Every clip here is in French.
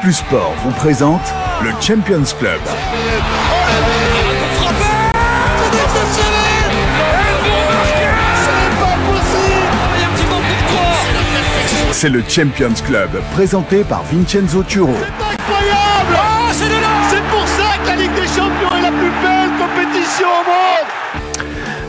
Plus Sport vous présente le Champions Club. C'est le Champions Club, présenté par Vincenzo Turo. c'est là C'est pour ça que la Ligue des Champions est la plus belle compétition au monde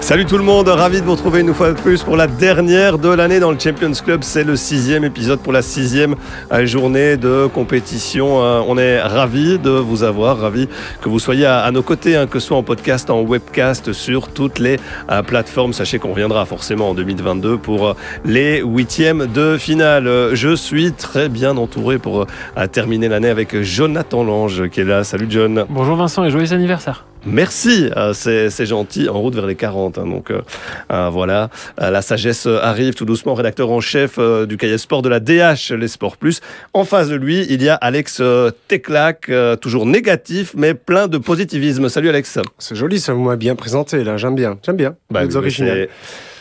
Salut tout le monde, ravi de vous retrouver une fois de plus pour la dernière de l'année dans le Champions Club. C'est le sixième épisode pour la sixième euh, journée de compétition. Euh, On est ravi de vous avoir, ravi que vous soyez à, nos côtés, hein, que ce soit en podcast, en webcast, sur toutes les euh, plateformes. Sachez qu'on reviendra forcément en 2022 pour les huitièmes de finale. Je suis très bien entouré pour terminer l'année avec Jonathan Lange qui est là. Salut John. Bonjour Vincent et joyeux anniversaire. Merci, euh, c'est gentil, en route vers les 40. hein, donc euh, euh, voilà, Euh, la sagesse arrive tout doucement, rédacteur en chef euh, du cahier sport de la DH, les Sports Plus. En face de lui, il y a Alex Teclac, euh, toujours négatif, mais plein de positivisme. Salut Alex. C'est joli, ça vous m'a bien présenté là, j'aime bien, j'aime bien. Bah, Vous êtes oui, original.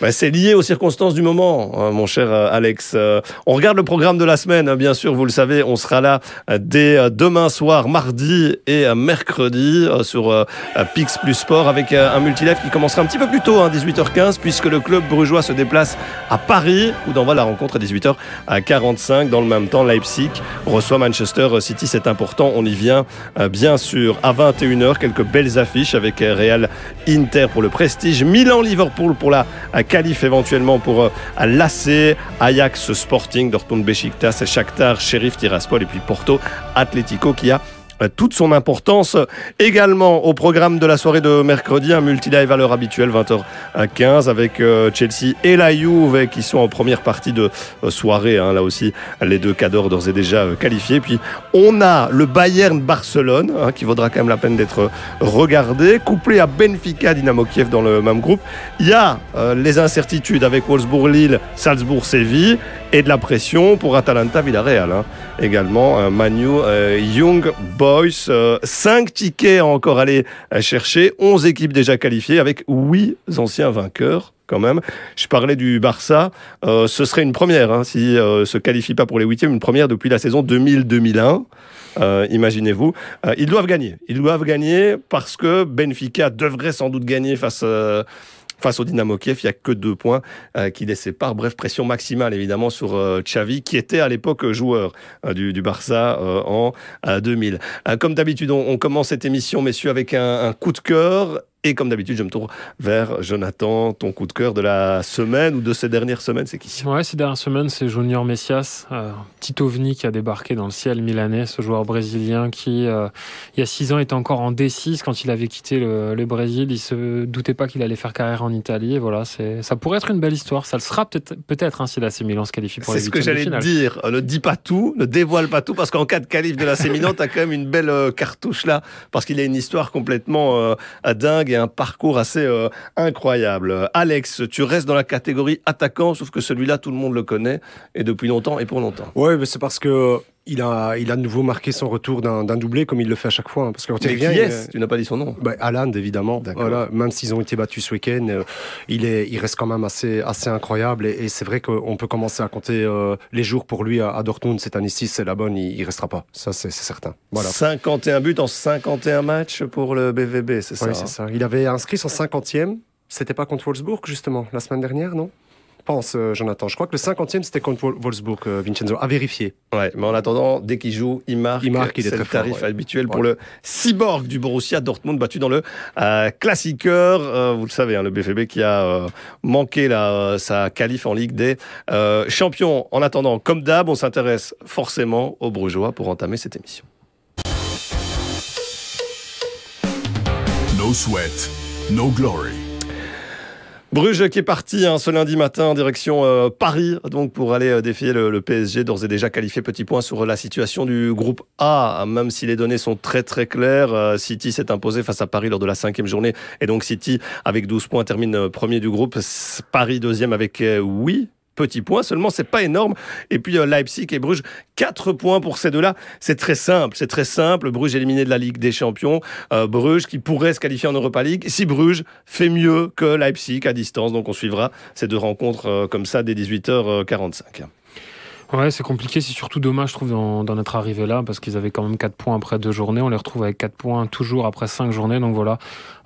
Bah, c'est lié aux circonstances du moment, euh, mon cher euh, Alex. Euh, on regarde le programme de la semaine, hein, bien sûr, vous le savez, on sera là euh, dès demain soir, mardi et mercredi sur Pix Plus Sport avec un multilive qui commencera un petit peu plus tôt, hein, 18h15, puisque le club brugeois se déplace à Paris, où d'envoie la rencontre à 18h45. Dans le même temps, Leipzig reçoit Manchester City, c'est important, on y vient bien sûr à 21h, quelques belles affiches avec Real Inter pour le prestige, Milan-Liverpool pour la qualif éventuellement pour euh, l'AC, Ajax Sporting, Dortmund Besiktas, Shakhtar, Sheriff Tiraspol et puis Porto Atletico qui a toute son importance. Également au programme de la soirée de mercredi, un multi-live à l'heure habituelle, 20h15, avec euh, Chelsea et la Juve qui sont en première partie de euh, soirée. hein. là aussi, les deux cadors d'ores et déjà euh, qualifiés. Puis on a le Bayern-Barcelone, hein, qui vaudra quand même la peine d'être regardé, couplé à Benfica, Dynamo Kiev dans le même groupe. Il y a euh, les incertitudes avec Wolfsburg-Lille, Salzbourg-Séville et de la pression pour Atalanta-Villarreal. hein. Également, euh, Manu euh, Young Boys. euh, cinq tickets à encore aller euh, chercher. 11 équipes déjà qualifiées avec huit anciens vainqueurs. Quand même, je parlais du Barça. Ce serait une première hein, si euh, se qualifie pas pour les huitièmes, une première depuis la saison 2000-2001. Euh, imaginez-vous, ils doivent gagner. Ils doivent gagner parce que Benfica devrait sans doute gagner face. euh, Face au Dynamo Kiev, il n'y a que deux points euh, qui les séparent. Bref, pression maximale évidemment sur euh, Xavi, qui était à l'époque joueur euh, du, du Barça en euh, 2000. Euh, comme d'habitude, on, on commence cette émission, messieurs, avec un, un coup de cœur. Et comme d'habitude, je me tourne vers Jonathan. Ton coup de cœur de la semaine ou de ces dernières semaines, c'est qui? Ouais, ces dernières semaines, c'est Junior Messias, euh, petit ovni qui a débarqué dans le ciel milanais, ce joueur brésilien qui, euh, il y a six ans, était encore en D6 quand il avait quitté le, le Brésil. Il se doutait pas qu'il allait faire carrière en Italie. Et voilà, c'est, ça pourrait être une belle histoire. Ça le sera peut-être, peut-être hein, si l'AC Milan se qualifie pour C'est les ce que j'allais dire. Ne dis pas tout, ne dévoile pas tout, parce qu'en cas de qualif de la Milan, t'as quand même une belle euh, cartouche là, parce qu'il a une histoire complètement euh, dingue un parcours assez euh, incroyable. Alex, tu restes dans la catégorie attaquant, sauf que celui-là, tout le monde le connaît, et depuis longtemps et pour longtemps. Ouais, mais c'est parce que il a, il a de nouveau marqué son retour d'un d'un doublé comme il le fait à chaque fois. hein. Parce que quand il Mais revient, il est-ce Tu n'as pas dit son nom. bah, Haaland, évidemment. Voilà, même s'ils ont été battus ce week-end, euh, il, est, il reste quand même assez, assez incroyable. Et, et c'est vrai qu'on peut commencer à compter euh, les jours pour lui à, à Dortmund cette année-ci. C'est la bonne, il, il restera pas. Ça, c'est c'est certain. Voilà. 51 buts en 51 matchs pour le BVB, c'est ça Oui, hein c'est ça. Il avait inscrit son 50e. C'était pas contre Wolfsburg, justement, la semaine dernière, non? Pense, euh, Jonathan. Je crois que le 50e, c'était contre Wol- Wolfsburg, euh, Vincenzo. À vérifier. Ouais, mais en attendant, dès qu'il joue, il marque. Il marque, il est très le fort, tarif ouais. habituel pour Ouais. le cyborg du Borussia Dortmund, battu dans le euh, Classiqueur. Euh, vous le savez, hein, le BFB qui a euh, manqué la, euh, sa qualif en Ligue des euh, Champions. En attendant, comme d'hab, on s'intéresse forcément aux Brugeois pour entamer cette émission. No sweat, no glory. Bruges qui est parti hein, ce lundi matin en direction euh, Paris donc pour aller euh, défier le, PSG d'ores et déjà qualifié petit point sur la situation du groupe A. Même si les données sont très très claires euh, City s'est imposé face à Paris lors de la cinquième journée. Et donc City avec 12 points termine euh, premier du groupe. Paris deuxième avec euh, oui petits points seulement c'est pas énorme. Et puis euh, Leipzig et Bruges 4 points pour ces deux-là. C'est très simple c'est très simple. Bruges éliminé de la Ligue des Champions. Euh, Bruges qui pourrait se qualifier en Europa League. Si Bruges fait mieux que Leipzig à distance donc on suivra ces deux rencontres euh, comme ça dès 18h45 Ouais, c'est compliqué. C'est surtout dommage, je trouve, d'en être arrivé là, parce qu'ils avaient quand même 4 points après deux journées. On les retrouve avec 4 points toujours après 5 journées. Donc voilà,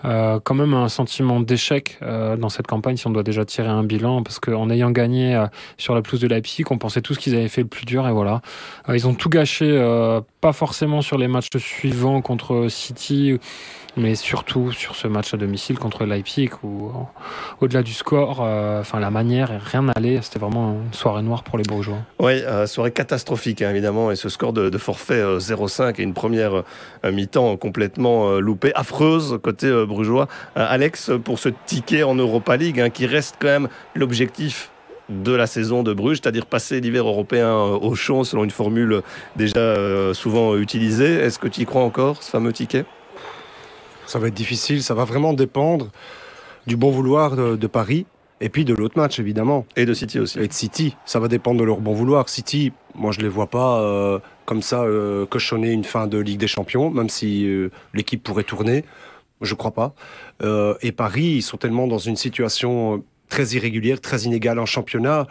euh, quand même un sentiment d'échec euh, dans cette campagne si on doit déjà tirer un bilan, parce qu'en ayant gagné euh, sur la pelouse de Leipzig, on pensait tous qu'ils avaient fait le plus dur, et voilà. Euh, ils ont tout gâché, euh, pas forcément sur les matchs suivants contre City mais surtout sur ce match à domicile contre Leipzig où au-delà du score, euh, enfin la manière, rien n'allait. C'était vraiment une soirée noire pour les Brugeois. Oui, euh, soirée catastrophique hein, évidemment et ce score de, forfait euh, 0-5 et une première euh, mi-temps complètement euh, loupée, affreuse côté euh, brugeois. Alex, pour ce ticket en Europa League hein, qui reste quand même l'objectif de la saison de Bruges, c'est-à-dire passer l'hiver européen au chaud selon une formule déjà souvent utilisée. Est-ce que tu y crois encore, ce fameux ticket? Ça va être difficile, ça va vraiment dépendre du bon vouloir de Paris et puis de l'autre match évidemment. Et de City aussi. Et de City, ça va dépendre de leur bon vouloir. City, moi je les vois pas euh, comme ça euh, cochonner une fin de Ligue des Champions, même si euh, l'équipe pourrait tourner. Je crois pas. Euh, et Paris, ils sont tellement dans une situation très irrégulière, très inégale en championnat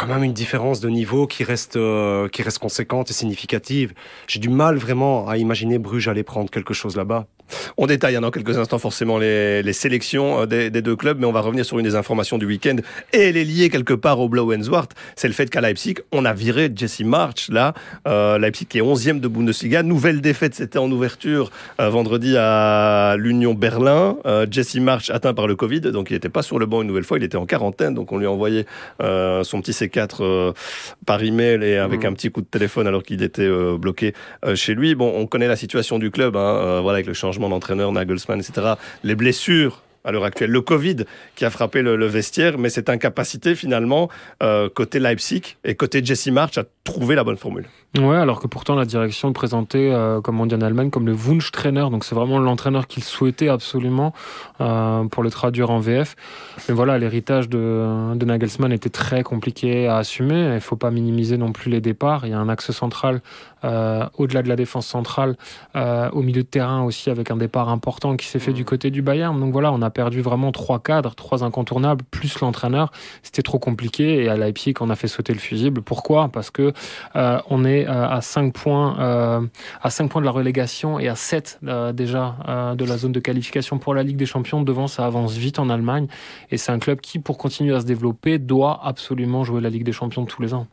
quand même une différence de niveau qui reste, euh, qui reste conséquente et significative. J'ai du mal vraiment à imaginer Bruges aller prendre quelque chose là-bas. On détaille hein, dans quelques instants forcément les, les sélections euh, des, des, deux clubs, mais on va revenir sur une des informations du week-end et elle est liée quelque part au Blau Zwart. C'est le fait qu'à Leipzig, on a viré Jesse March, là, euh, Leipzig qui est 11e de Bundesliga. Nouvelle défaite, c'était en ouverture euh, vendredi à l'Union Berlin. Euh, Jesse March atteint par le Covid, donc il n'était pas sur le banc une nouvelle fois, il était en quarantaine, donc on lui a envoyé son petit C4 par email et avec mmh. un petit coup de téléphone alors qu'il était bloqué chez lui. Bon, on connaît la situation du club, hein, voilà, avec le changement d'entraîneur, Nagelsmann, etc. Les blessures à l'heure actuelle, le Covid qui a frappé le, le vestiaire, mais cette incapacité finalement euh, côté Leipzig et côté Jesse March à trouver la bonne formule. Ouais, alors que pourtant la direction le présentait, euh, comme on dit en Allemagne, comme le Wunschtrainer, donc c'est vraiment l'entraîneur qu'il souhaitait absolument euh, pour le traduire en VF. Mais voilà, l'héritage de, de, Nagelsmann était très compliqué à assumer. Il ne faut pas minimiser non plus les départs. Il y a un axe central euh, au-delà de la défense centrale, au milieu de terrain aussi avec un départ important qui s'est fait du côté du Bayern. Donc voilà, on a perdu vraiment trois cadres, trois incontournables, plus l'entraîneur. C'était trop compliqué et à Leipzig, on a fait sauter le fusible. Pourquoi? Parce que on est à 5 points, à 5 points de la relégation et à 7 déjà de la zone de qualification pour la Ligue des Champions. Devant, ça avance vite en Allemagne et c'est un club qui, pour continuer à se développer, doit absolument jouer la Ligue des Champions tous les ans.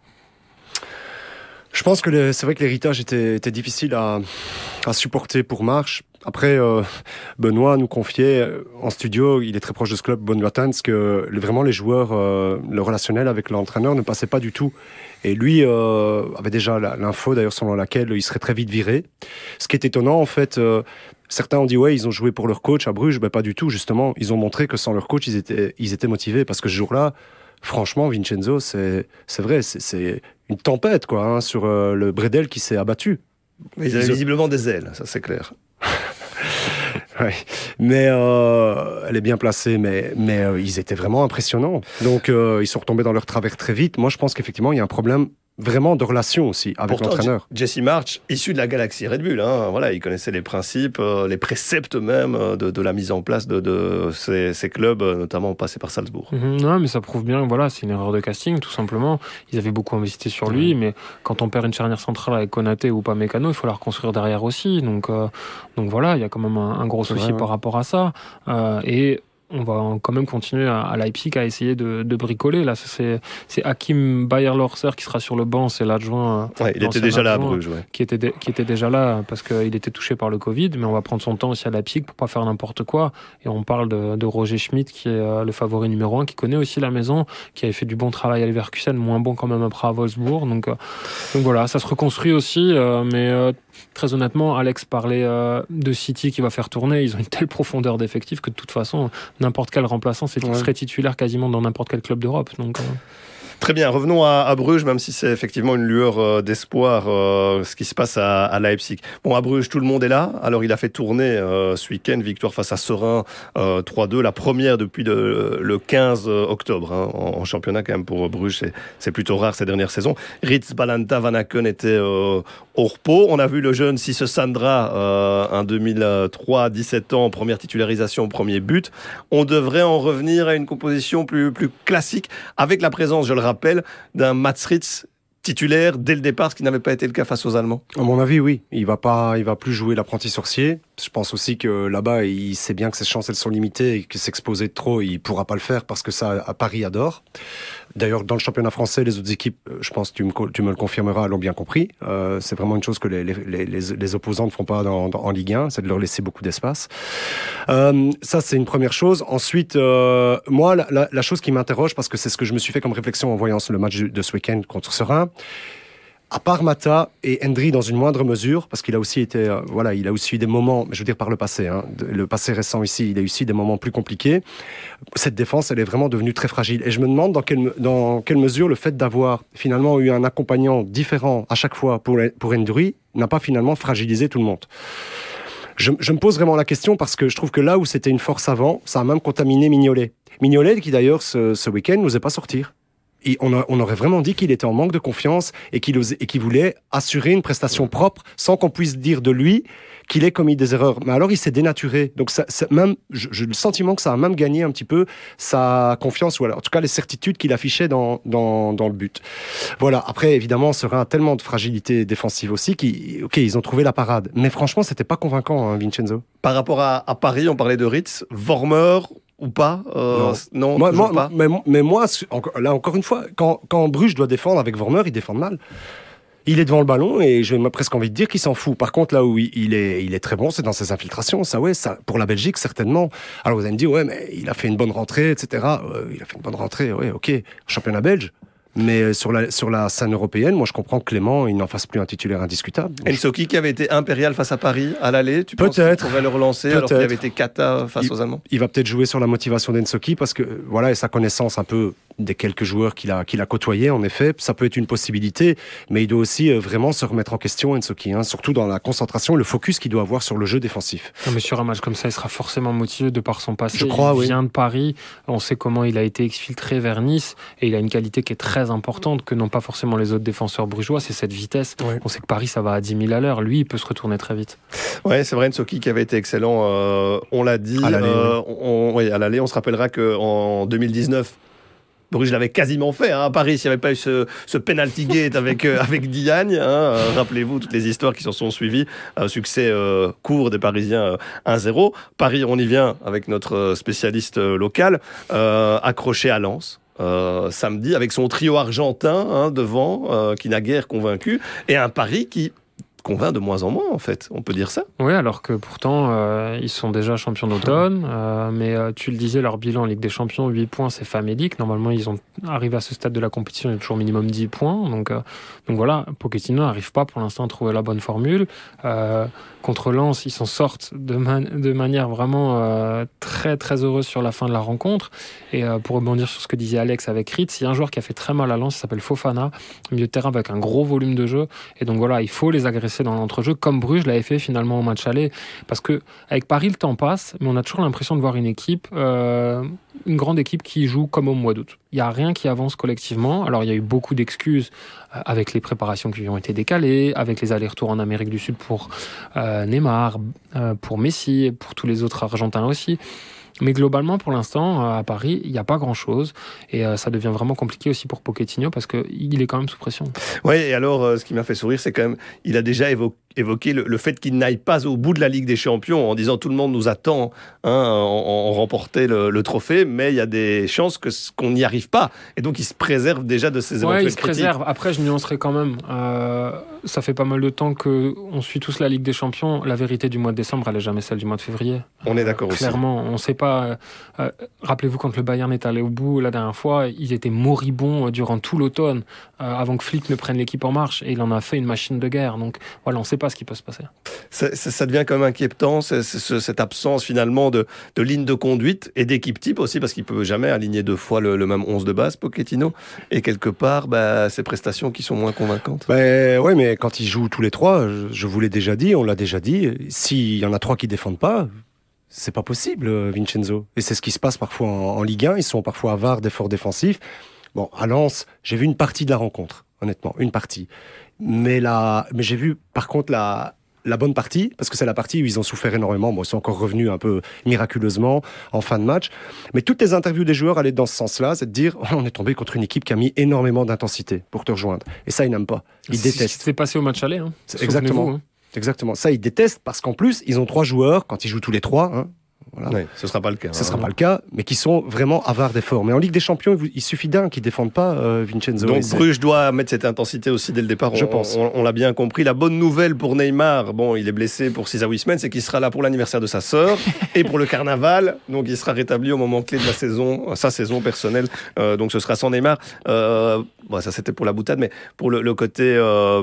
Je pense que c'est vrai que l'héritage était, difficile à, à, supporter pour Marche. Après, euh, Benoît nous confiait euh, en studio, il est très proche de ce club, Benoît Tans, que vraiment les joueurs, euh, le relationnel avec l'entraîneur ne passait pas du tout. Et lui avait déjà l'info, d'ailleurs, selon laquelle il serait très vite viré. Ce qui est étonnant, en fait, certains ont dit, ouais, ils ont joué pour leur coach à Bruges. Ben, pas du tout, justement. Ils ont montré que sans leur coach, ils étaient, motivés. Parce que ce jour-là, franchement, Vincenzo, c'est vrai, c'est une tempête quoi, hein, sur le Bredel qui s'est abattu. Ils avaient visiblement des ailes, ça c'est clair. ouais. Mais euh, elle est bien placée, mais, mais euh, ils étaient vraiment impressionnants. Donc euh, ils sont retombés dans leur travers très vite. Moi je pense qu'effectivement il y a un problème vraiment de relation aussi avec l'entraîneur. Jesse March, issu de la galaxie Red Bull, hein, voilà, il connaissait les principes, euh, les préceptes même euh, de, de, la mise en place de, de ces, ces, clubs, euh, notamment passés par Salzbourg. Mm -hmm, non, mais ça prouve bien, voilà, c'est une erreur de casting, tout simplement. Ils avaient beaucoup investi sur lui, mmh. mais quand on perd une charnière centrale avec Konaté ou pas Mécano, il faut la reconstruire derrière aussi. Donc, euh, donc voilà, il y a quand même un, un gros souci ouais, par ouais. rapport à ça. Euh, et on va quand même continuer à, à Leipzig à essayer de, de bricoler. Là, c'est Hakim Bayer-Lorser qui sera sur le banc, c'est l'adjoint. Ouais, il était déjà là à Bruges, ouais. qui, était de, qui était déjà là parce qu'il était touché par le Covid, mais on va prendre son temps aussi à Leipzig pour pas faire n'importe quoi. Et on parle de, de Roger Schmidt qui est euh, le favori numéro un, qui connaît aussi la maison, qui avait fait du bon travail à Leverkusen, moins bon quand même après à Wolfsburg. Donc, euh, donc voilà, ça se reconstruit aussi, euh, mais euh, très honnêtement, Alex parlait euh, de City qui va faire tourner. Ils ont une telle profondeur d'effectifs que de toute façon, n'importe quel remplaçant ouais. serait titulaire quasiment dans n'importe quel club d'Europe. Donc, euh... Très bien, revenons à, Bruges, même si c'est effectivement une lueur euh, d'espoir, euh, ce qui se passe à, Leipzig. Bon, à Bruges, tout le monde est là. Alors, il a fait tourner euh, ce week-end, victoire face à Serein, 3-2, la première depuis le, le 15 octobre, hein, en, championnat quand même pour Bruges. C'est plutôt rare ces dernières saisons. Ritz Balanta Van Aken était au repos. On a vu le jeune Sisse Sandra, en 2003, 17 ans, première titularisation, premier but. On devrait en revenir à une composition plus, plus classique, avec la présence, je le rappelle, d'un Mats Ritz titulaire dès le départ, ce qui n'avait pas été le cas face aux Allemands À mon avis, oui. Il va pas, il va plus jouer l'apprenti sorcier. Je pense aussi que là-bas, il sait bien que ses chances elles sont limitées et que s'exposer trop, il pourra pas le faire parce que ça, à Paris adore. D'ailleurs, dans le championnat français, les autres équipes, euh, je pense, tu me, tu me le confirmeras, l'ont bien compris. Euh, c'est vraiment une chose que les, les, les, les opposants ne font pas dans, dans, en Ligue 1, c'est de leur laisser beaucoup d'espace. Euh, ça, c'est une première chose. Ensuite, euh, moi, la, la, la, chose qui m'interroge, parce que c'est ce que je me suis fait comme réflexion en voyant le match de ce week-end contre Serein, à part Mata et Hendry dans une moindre mesure, parce qu'il a aussi été, euh, voilà, il a aussi eu des moments, je veux dire par le passé, hein, le passé récent ici, il a eu aussi des moments plus compliqués. Cette défense, elle est vraiment devenue très fragile. Et je me demande dans quelle, dans quelle mesure le fait d'avoir finalement eu un accompagnant différent à chaque fois pour, pour Hendry n'a pas finalement fragilisé tout le monde. Je, je, me pose vraiment la question parce que je trouve que là où c'était une force avant, ça a même contaminé Mignolet. Mignolet qui d'ailleurs ce, ce week-end n'osait pas sortir on, aurait vraiment dit qu'il était en manque de confiance et qu'il qu voulait assurer une prestation propre sans qu'on puisse dire de lui qu'il ait commis des erreurs. Mais alors il s'est dénaturé. Donc même, j'ai le sentiment que ça a même gagné un petit peu sa confiance, ou alors, en tout cas les certitudes qu'il affichait dans, dans, dans, le but. Voilà. Après, évidemment, Serein a tellement de fragilité défensive aussi qu'ils ok, ils ont trouvé la parade. Mais franchement, c'était pas convaincant, hein, Vincenzo. Par rapport à, à Paris, on parlait de Ritz, Vormer, ou pas euh, Non, non moi, moi, pas. Mais, mais, moi, là encore une fois, quand, quand Bruges doit défendre avec Vormer, il défend mal. Il est devant le ballon et j'ai presque envie de dire qu'il s'en fout. Par contre, là où il est, il est très bon, c'est dans ses infiltrations. Ça, ouais, ça, pour la Belgique, certainement. Alors vous allez me dire, ouais, mais il a fait une bonne rentrée, etc. Euh, il a fait une bonne rentrée, ouais, ok. Championnat belge. Mais sur la, sur la scène européenne, moi je comprends que Clément, il n'en fasse plus un titulaire indiscutable. Ensoki qui avait été impérial face à Paris à l'aller, tu penses qu'il pourrait le relancer alors qu'il avait été cata face il, aux Allemands? Il va peut-être jouer sur la motivation d'Ensoki parce que voilà, et sa connaissance un peu des quelques joueurs qu'il a, qu'il a côtoyés, en effet, ça peut être une possibilité, mais il doit aussi euh, vraiment se remettre en question, Ensoki, hein, surtout dans la concentration, le focus qu'il doit avoir sur le jeu défensif. Non, mais sur un match comme ça, il sera forcément motivé de par son passé. Je crois, il oui. vient de Paris, on sait comment il a été exfiltré vers Nice, et il a une qualité qui est très importante que n'ont pas forcément les autres défenseurs brugeois, c'est cette vitesse. Ouais. On sait que Paris, ça va à 10 000 à l'heure. Lui, il peut se retourner très vite. Ouais, c'est vrai, Ensoki qui avait été excellent. Euh, on l'a dit. À l'aller, euh, on, oui, à l'aller. On se rappellera qu'en 2019, Bruges l'avait quasiment fait hein, à Paris s'il n'y avait pas eu ce, ce penalty gate avec, euh, avec Diagne. Hein, euh, Rappelez-vous toutes les histoires qui s'en sont suivies. Un succès euh, court des Parisiens 1-0. Paris, on y vient avec notre spécialiste local, accroché à Lens. Samedi avec son trio argentin hein, devant qui n'a guère convaincu et un Paris qui convainc de moins en moins en fait. On peut dire ça. Oui alors que pourtant euh, ils sont déjà champions d'automne euh, mais euh, tu le disais leur bilan en Ligue des Champions 8 points c'est famélique. Normalement ils ont arrivé à ce stade de la compétition il y a toujours minimum 10 points. Donc, donc voilà Pochettino n'arrive pas pour l'instant à trouver la bonne formule. Contre Lens ils s'en sortent de, man de, manière vraiment très très heureuse sur la fin de la rencontre. Et pour rebondir sur ce que disait Alex avec Ritz il y a un joueur qui a fait très mal à Lens il s'appelle Fofana milieu de terrain avec un gros volume de jeu. Et donc voilà il faut les agresser dans l'entrejeu comme Bruges l'avait fait finalement au match aller. Parce que avec Paris le temps passe mais on a toujours l'impression de voir une équipe euh, une grande équipe qui joue comme au mois d'août. Il n'y a rien qui avance collectivement. Alors il y a eu beaucoup d'excuses euh, avec les préparations qui ont été décalées avec les allers-retours en Amérique du Sud pour euh, Neymar pour Messi pour tous les autres Argentins aussi mais globalement, pour l'instant, à Paris, il n'y a pas grand-chose. Et euh, ça devient vraiment compliqué aussi pour Pochettino parce qu'il est quand même sous pression. Oui, et alors, euh, ce qui m'a fait sourire, c'est quand même, il a déjà évoqué évoqué le, le fait qu'il n'aille pas au bout de la Ligue des Champions en disant tout le monde nous attend hein, en, en remporter le, le, trophée, mais il y a des chances que qu'on n'y arrive pas. Et donc il se préserve déjà de ces ouais, éventuelles il se préserve. Après, je nuancerai quand même. Euh, ça fait pas mal de temps que on suit tous la Ligue des Champions. La vérité du mois de décembre, elle est jamais celle du mois de février. On est d'accord aussi. Clairement, on sait pas. Euh, Rappelez-vous quand le Bayern est allé au bout la dernière fois, ils étaient moribonds durant tout l'automne euh, avant que Flick ne prenne l'équipe en marche et il en a fait une machine de guerre. Donc voilà, on ne sait pas ce qui peut se passer. Ça, ça devient quand même inquiétant, c est, c est, cette absence finalement de, de ligne de conduite et d'équipe type aussi, parce qu'il ne peut jamais aligner deux fois le, le, même 11 de base, Pochettino. Et quelque part, bah, ces prestations qui sont moins convaincantes. Bah, oui, mais quand ils jouent tous les trois, je, je vous l'ai déjà dit, on l'a déjà dit, s'il y en a trois qui défendent pas, c'est pas possible, Vincenzo. Et c'est ce qui se passe parfois en, en Ligue 1. Ils sont parfois avares d'efforts défensifs. Bon, à Lens, j'ai vu une partie de la rencontre, honnêtement, une partie. Mais, la... mais j'ai vu par contre la, la bonne partie, parce que c'est la partie où ils ont souffert énormément. Bon, ils sont encore revenus un peu miraculeusement en fin de match. Mais toutes les interviews des joueurs allaient dans ce sens-là, c'est de dire oh, on est tombé contre une équipe qui a mis énormément d'intensité pour te rejoindre. Et ça, ils n'aiment pas. Ils détestent. C'est passé au match aller. Hein. Exactement. Hein. Exactement. Ça, ils détestent parce qu'en plus, ils ont trois joueurs, quand ils jouent tous les trois, hein, voilà. ce ne sera pas le cas. Ce ne sera hein. pas le cas, mais qui sont vraiment avares d'efforts. Mais en Ligue des Champions, il suffit d'un qui ne défende pas euh, Vincenzo. Donc Bruges doit mettre cette intensité aussi dès le départ. Je pense. On, l'a bien compris. La bonne nouvelle pour Neymar, bon, il est blessé pour 6 à 8 semaines, c'est qu'il sera là pour l'anniversaire de sa sœur et pour le carnaval. Donc il sera rétabli au moment clé de la saison, sa saison personnelle. Euh, donc ce sera sans Neymar. Euh, bon, ça c'était pour la boutade, mais pour le, le côté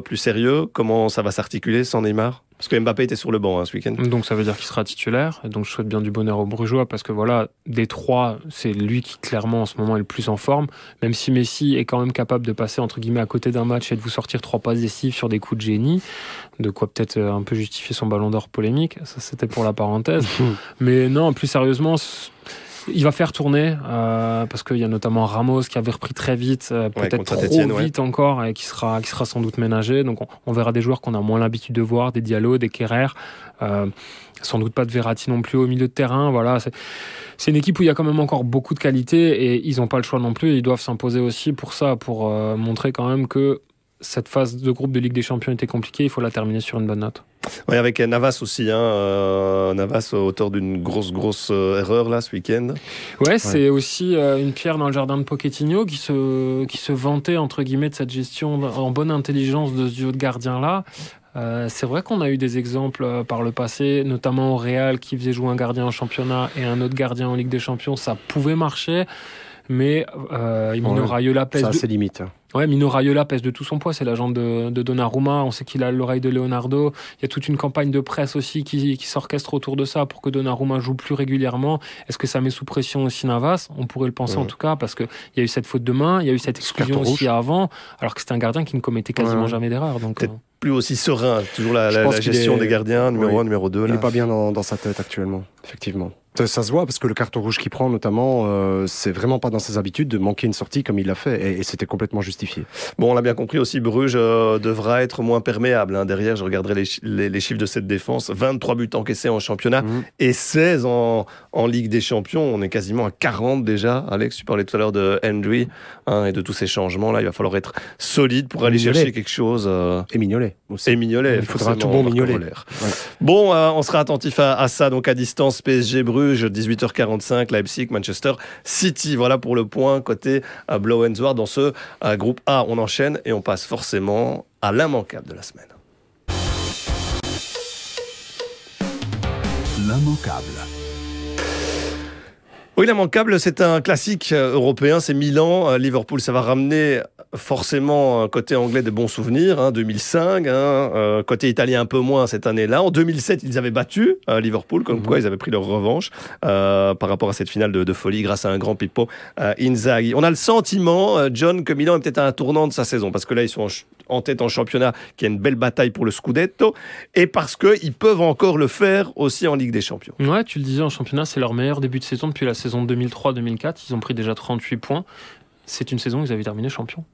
plus sérieux, comment ça va s'articuler sans Neymar? Parce que Mbappé était sur le banc hein, ce week-end. Donc ça veut dire qu'il sera titulaire. Donc je souhaite bien du bonheur aux Brugeois parce que voilà, des trois, c'est lui qui clairement en ce moment est le plus en forme. Même si Messi est quand même capable de passer entre guillemets à côté d'un match et de vous sortir trois passes décisives sur des coups de génie, de quoi peut-être euh, un peu justifier son ballon d'or polémique. Ça c'était pour la parenthèse. Mais non, plus sérieusement, il va faire tourner euh, parce qu'il y a notamment Ramos qui avait repris très vite, euh, peut-être trop vite encore et qui sera, qui sera sans doute ménagé. Donc on, verra des joueurs qu'on a moins l'habitude de voir, des Diallo, des Kerrer. Euh, sans doute pas de Verratti non plus au milieu de terrain. Voilà, c'est une équipe où il y a quand même encore beaucoup de qualité et ils n'ont pas le choix non plus. Ils doivent s'imposer aussi pour ça, pour montrer quand même que cette phase de groupe de Ligue des Champions était compliquée. Il faut la terminer sur une bonne note. Oui, avec Navas aussi. Hein, euh, Navas, auteur d'une grosse, grosse euh, erreur là ce week-end. Ouais, c'est aussi euh, une pierre dans le jardin de Pochettino qui se, qui se vantait entre guillemets de cette gestion en bonne intelligence de ce duo de gardiens là. c'est vrai qu'on a eu des exemples par le passé, notamment au Real qui faisait jouer un gardien en championnat et un autre gardien en Ligue des Champions. Ça pouvait marcher, mais euh, Mino Raiola pèse. Ça a ses limites. Ouais, Mino Raiola pèse de tout son poids, c'est l'agent de, de Donnarumma, on sait qu'il a l'oreille de Leonardo, il y a toute une campagne de presse aussi qui, qui s'orchestre autour de ça pour que Donnarumma joue plus régulièrement. Est-ce que ça met sous pression aussi Navas? On pourrait le penser en tout cas, parce qu'il y a eu cette faute de main, il y a eu cette exclusion aussi avant, alors que c'était un gardien qui ne commettait quasiment jamais d'erreur. Donc, euh. plus aussi serein, toujours la, la, gestion des gardiens, numéro 1, numéro 2. Il n'est pas bien dans, dans sa tête actuellement, effectivement. Ça se voit parce que le carton rouge qu'il prend, notamment, euh, c'est vraiment pas dans ses habitudes de manquer une sortie comme il l'a fait et, c'était complètement justifié. Bon, on l'a bien compris aussi, Bruges euh, devra être moins perméable. Hein. Derrière, je regarderai les, les, chiffres de cette défense 23 buts encaissés en championnat mhm. et 16 en, en, Ligue des Champions. On est quasiment à 40 déjà. Alex, tu parlais tout à l'heure de Henry hein, et de tous ces changements-là. Il va falloir être solide pour aller chercher quelque chose. Euh... Et Mignolet aussi. Et Mignolet, il faudra tout bon Mignolet. Bon, euh, on sera attentif à, à ça, donc à distance PSG Bruges. 18h45, Leipzig, Manchester City. Voilà pour le point côté à Blow dans ce groupe A. On enchaîne et on passe forcément à l'immanquable de la semaine. L'immanquable. Oui, l'immanquable, c'est un classique euh, européen, c'est Milan, euh, Liverpool, ça va ramener forcément côté anglais de bons souvenirs, hein, 2005, hein, euh, côté italien un peu moins cette année-là. En 2007, ils avaient battu Liverpool, comme mhm. quoi ils avaient pris leur revanche par rapport à cette finale de, folie grâce à un grand Pippo Inzaghi. On a le sentiment, John, que Milan est peut-être à un tournant de sa saison, parce que là, ils sont en, tête en championnat, qui a une belle bataille pour le Scudetto, et parce qu'ils peuvent encore le faire aussi en Ligue des Champions. Ouais, tu le disais, en championnat, c'est leur meilleur début de saison depuis la saison 2003-2004. Ils ont pris déjà 38 points. C'est une saison où ils avaient terminé champion.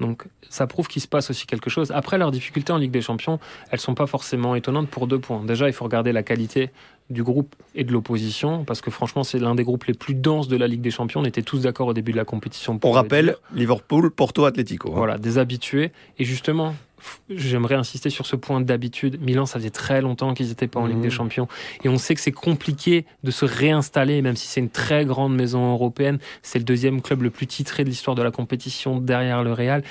Donc ça prouve qu'il se passe aussi quelque chose. Après, leurs difficultés en Ligue des Champions, elles sont pas forcément étonnantes pour deux points. Déjà, il faut regarder la qualité du groupe et de l'opposition, parce que franchement, c'est l'un des groupes les plus denses de la Ligue des Champions. On était tous d'accord au début de la compétition. Pour On rappelle, Liverpool, Porto, Atlético. Hein. Voilà, des habitués. Et justement, j'aimerais insister sur ce point d'habitude. Milan, ça faisait très longtemps qu'ils n'étaient pas en Ligue des mmh. Champions. Et on sait que c'est compliqué de se réinstaller, même si c'est une très grande maison européenne. C'est le deuxième club le plus titré de l'histoire de la compétition derrière le Real.